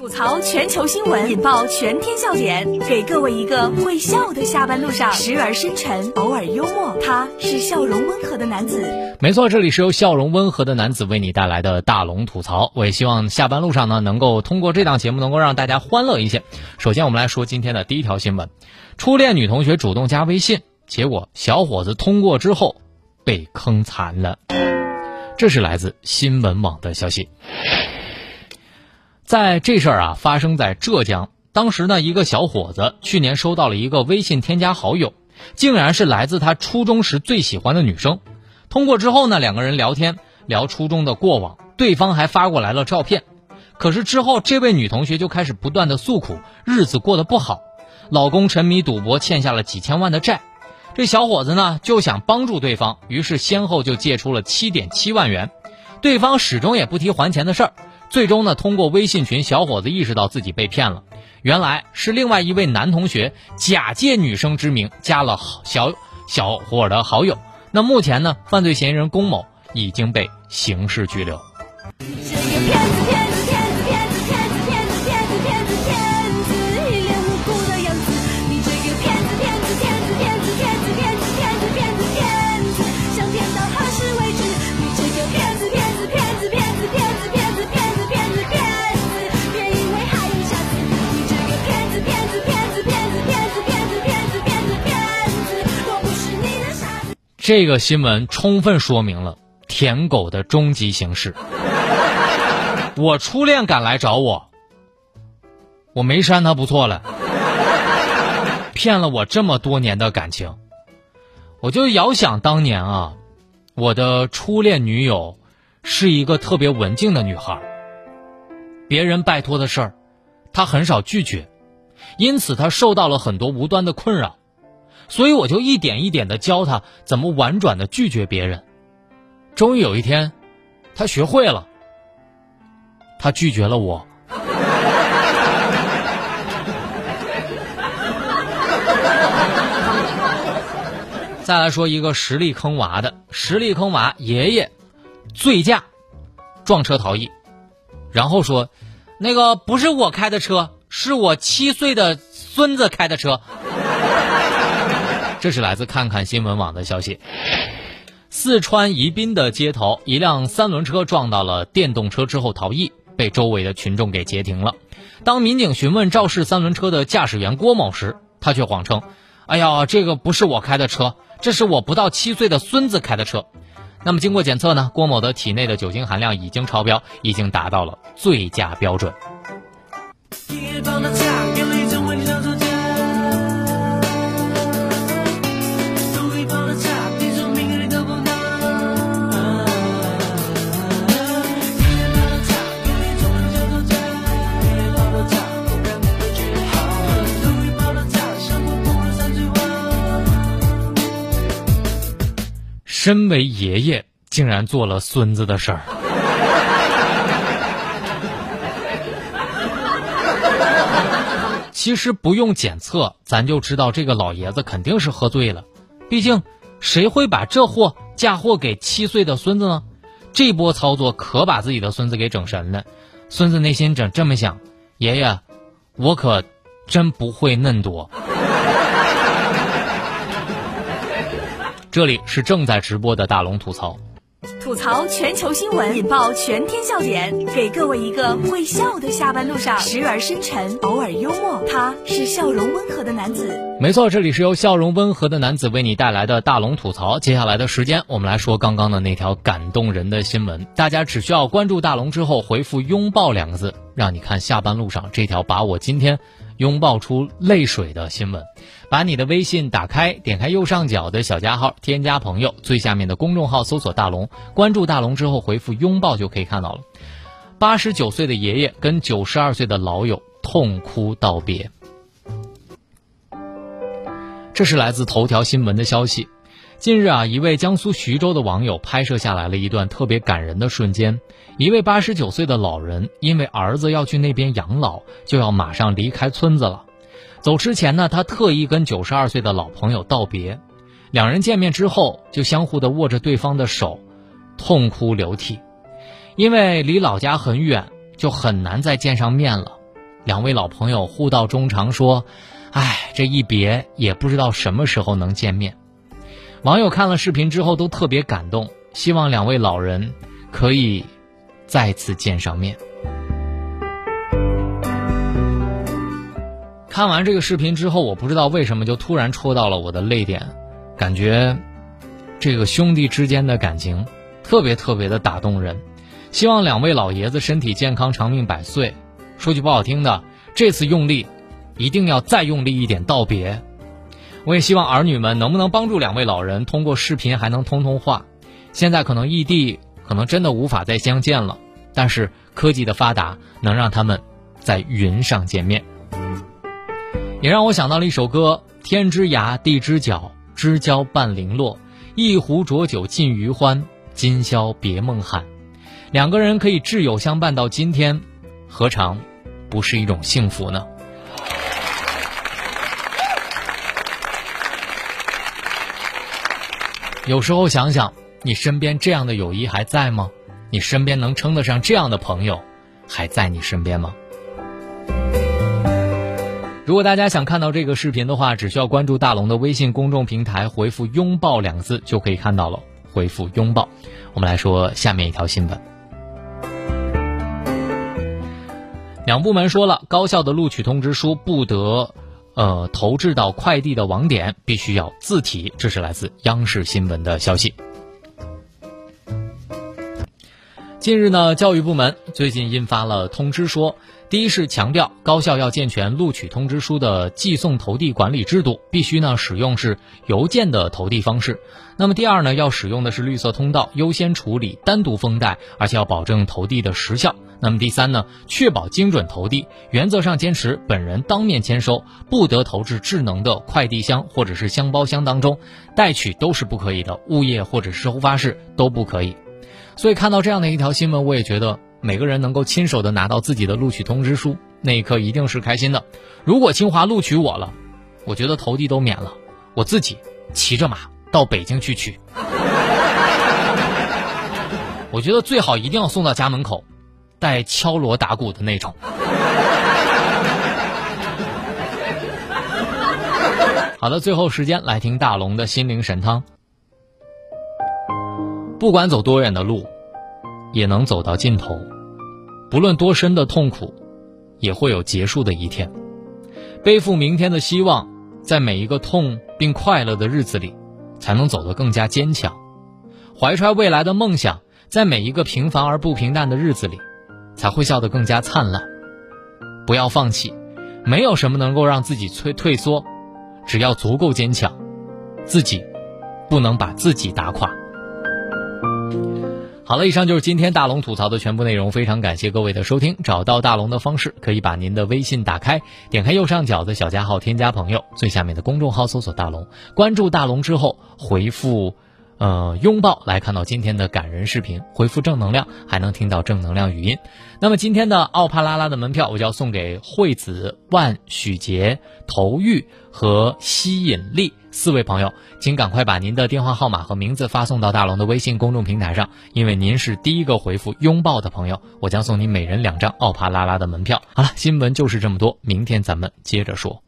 吐槽全球新闻，引爆全天笑点，给各位一个会笑的下班路上，时而深沉，偶尔幽默，他是笑容温和的男子。没错，这里是由笑容温和的男子为你带来的大龙吐槽。我也希望下班路上呢，能够通过这档节目，能够让大家欢乐一些。首先，我们来说今天的第一条新闻：初恋女同学主动加微信，结果小伙子通过之后被坑惨了。这是来自新闻网的消息。在这事儿啊，发生在浙江。当时呢，一个小伙子去年收到了一个微信添加好友，竟然是来自他初中时最喜欢的女生。通过之后呢，两个人聊天，聊初中的过往，对方还发过来了照片。可是之后，这位女同学就开始不断的诉苦，日子过得不好，老公沉迷赌博，欠下了几千万的债。这小伙子呢，就想帮助对方，于是先后就借出了七点七万元，对方始终也不提还钱的事儿。最终呢，通过微信群，小伙子意识到自己被骗了。原来是另外一位男同学假借女生之名加了小小伙的好友。那目前呢，犯罪嫌疑人龚某已经被刑事拘留。这个这个新闻充分说明了舔狗的终极形式。我初恋敢来找我，我没删他不错了。骗了我这么多年的感情，我就遥想当年啊，我的初恋女友是一个特别文静的女孩。别人拜托的事儿，她很少拒绝，因此她受到了很多无端的困扰。所以我就一点一点的教他怎么婉转的拒绝别人，终于有一天，他学会了，他拒绝了我。再来说一个实力坑娃的，实力坑娃爷爷醉驾撞车逃逸，然后说，那个不是我开的车，是我七岁的孙子开的车。这是来自看看新闻网的消息。四川宜宾的街头，一辆三轮车撞到了电动车之后逃逸，被周围的群众给截停了。当民警询问肇事三轮车的驾驶员郭某时，他却谎称：“哎呀，这个不是我开的车，这是我不到七岁的孙子开的车。”那么经过检测呢，郭某的体内的酒精含量已经超标，已经达到了醉驾标准。身为爷爷，竟然做了孙子的事儿。其实不用检测，咱就知道这个老爷子肯定是喝醉了。毕竟，谁会把这货嫁祸给七岁的孙子呢？这波操作可把自己的孙子给整神了。孙子内心整这么想：爷爷，我可真不会嫩多。这里是正在直播的大龙吐槽，吐槽全球新闻，引爆全天笑点，给各位一个会笑的下班路上，时而深沉，偶尔幽默，他是笑容温和的男子。没错，这里是由笑容温和的男子为你带来的大龙吐槽。接下来的时间，我们来说刚刚的那条感动人的新闻。大家只需要关注大龙之后回复“拥抱”两个字，让你看下班路上这条把我今天拥抱出泪水的新闻。把你的微信打开，点开右上角的小加号，添加朋友，最下面的公众号搜索“大龙”，关注大龙之后回复“拥抱”就可以看到了。八十九岁的爷爷跟九十二岁的老友痛哭道别。这是来自头条新闻的消息。近日啊，一位江苏徐州的网友拍摄下来了一段特别感人的瞬间。一位八十九岁的老人因为儿子要去那边养老，就要马上离开村子了。走之前呢，他特意跟九十二岁的老朋友道别，两人见面之后就相互的握着对方的手，痛哭流涕，因为离老家很远，就很难再见上面了。两位老朋友互道衷肠说：“哎，这一别也不知道什么时候能见面。”网友看了视频之后都特别感动，希望两位老人可以再次见上面。看完这个视频之后，我不知道为什么就突然戳到了我的泪点，感觉这个兄弟之间的感情特别特别的打动人。希望两位老爷子身体健康、长命百岁。说句不好听的，这次用力一定要再用力一点道别。我也希望儿女们能不能帮助两位老人通过视频还能通通话。现在可能异地，可能真的无法再相见了，但是科技的发达能让他们在云上见面。也让我想到了一首歌：天之涯，地之角，知交半零落。一壶浊酒尽余欢，今宵别梦寒。两个人可以挚友相伴到今天，何尝不是一种幸福呢？有时候想想，你身边这样的友谊还在吗？你身边能称得上这样的朋友，还在你身边吗？如果大家想看到这个视频的话，只需要关注大龙的微信公众平台，回复“拥抱”两个字就可以看到了。回复“拥抱”，我们来说下面一条新闻。两部门说了，高校的录取通知书不得，呃，投掷到快递的网点，必须要自提。这是来自央视新闻的消息。近日呢，教育部门最近印发了通知说。第一是强调高校要健全录取通知书的寄送投递管理制度，必须呢使用是邮件的投递方式。那么第二呢，要使用的是绿色通道，优先处理单独封袋，而且要保证投递的时效。那么第三呢，确保精准投递，原则上坚持本人当面签收，不得投掷智能的快递箱或者是箱包箱当中，代取都是不可以的，物业或者是收发室都不可以。所以看到这样的一条新闻，我也觉得。每个人能够亲手的拿到自己的录取通知书，那一刻一定是开心的。如果清华录取我了，我觉得投递都免了，我自己骑着马到北京去取。我觉得最好一定要送到家门口，带敲锣打鼓的那种。好的，最后时间来听大龙的心灵神汤。不管走多远的路。也能走到尽头，不论多深的痛苦，也会有结束的一天。背负明天的希望，在每一个痛并快乐的日子里，才能走得更加坚强。怀揣未来的梦想，在每一个平凡而不平淡的日子里，才会笑得更加灿烂。不要放弃，没有什么能够让自己退退缩，只要足够坚强，自己不能把自己打垮。好了，以上就是今天大龙吐槽的全部内容。非常感谢各位的收听。找到大龙的方式，可以把您的微信打开，点开右上角的小加号，添加朋友，最下面的公众号搜索大龙，关注大龙之后回复。呃，拥抱来看到今天的感人视频，回复正能量还能听到正能量语音。那么今天的奥帕拉拉的门票，我就要送给惠子、万、许杰、投玉和吸引力四位朋友，请赶快把您的电话号码和名字发送到大龙的微信公众平台上，因为您是第一个回复拥抱的朋友，我将送您每人两张奥帕拉拉的门票。好了，新闻就是这么多，明天咱们接着说。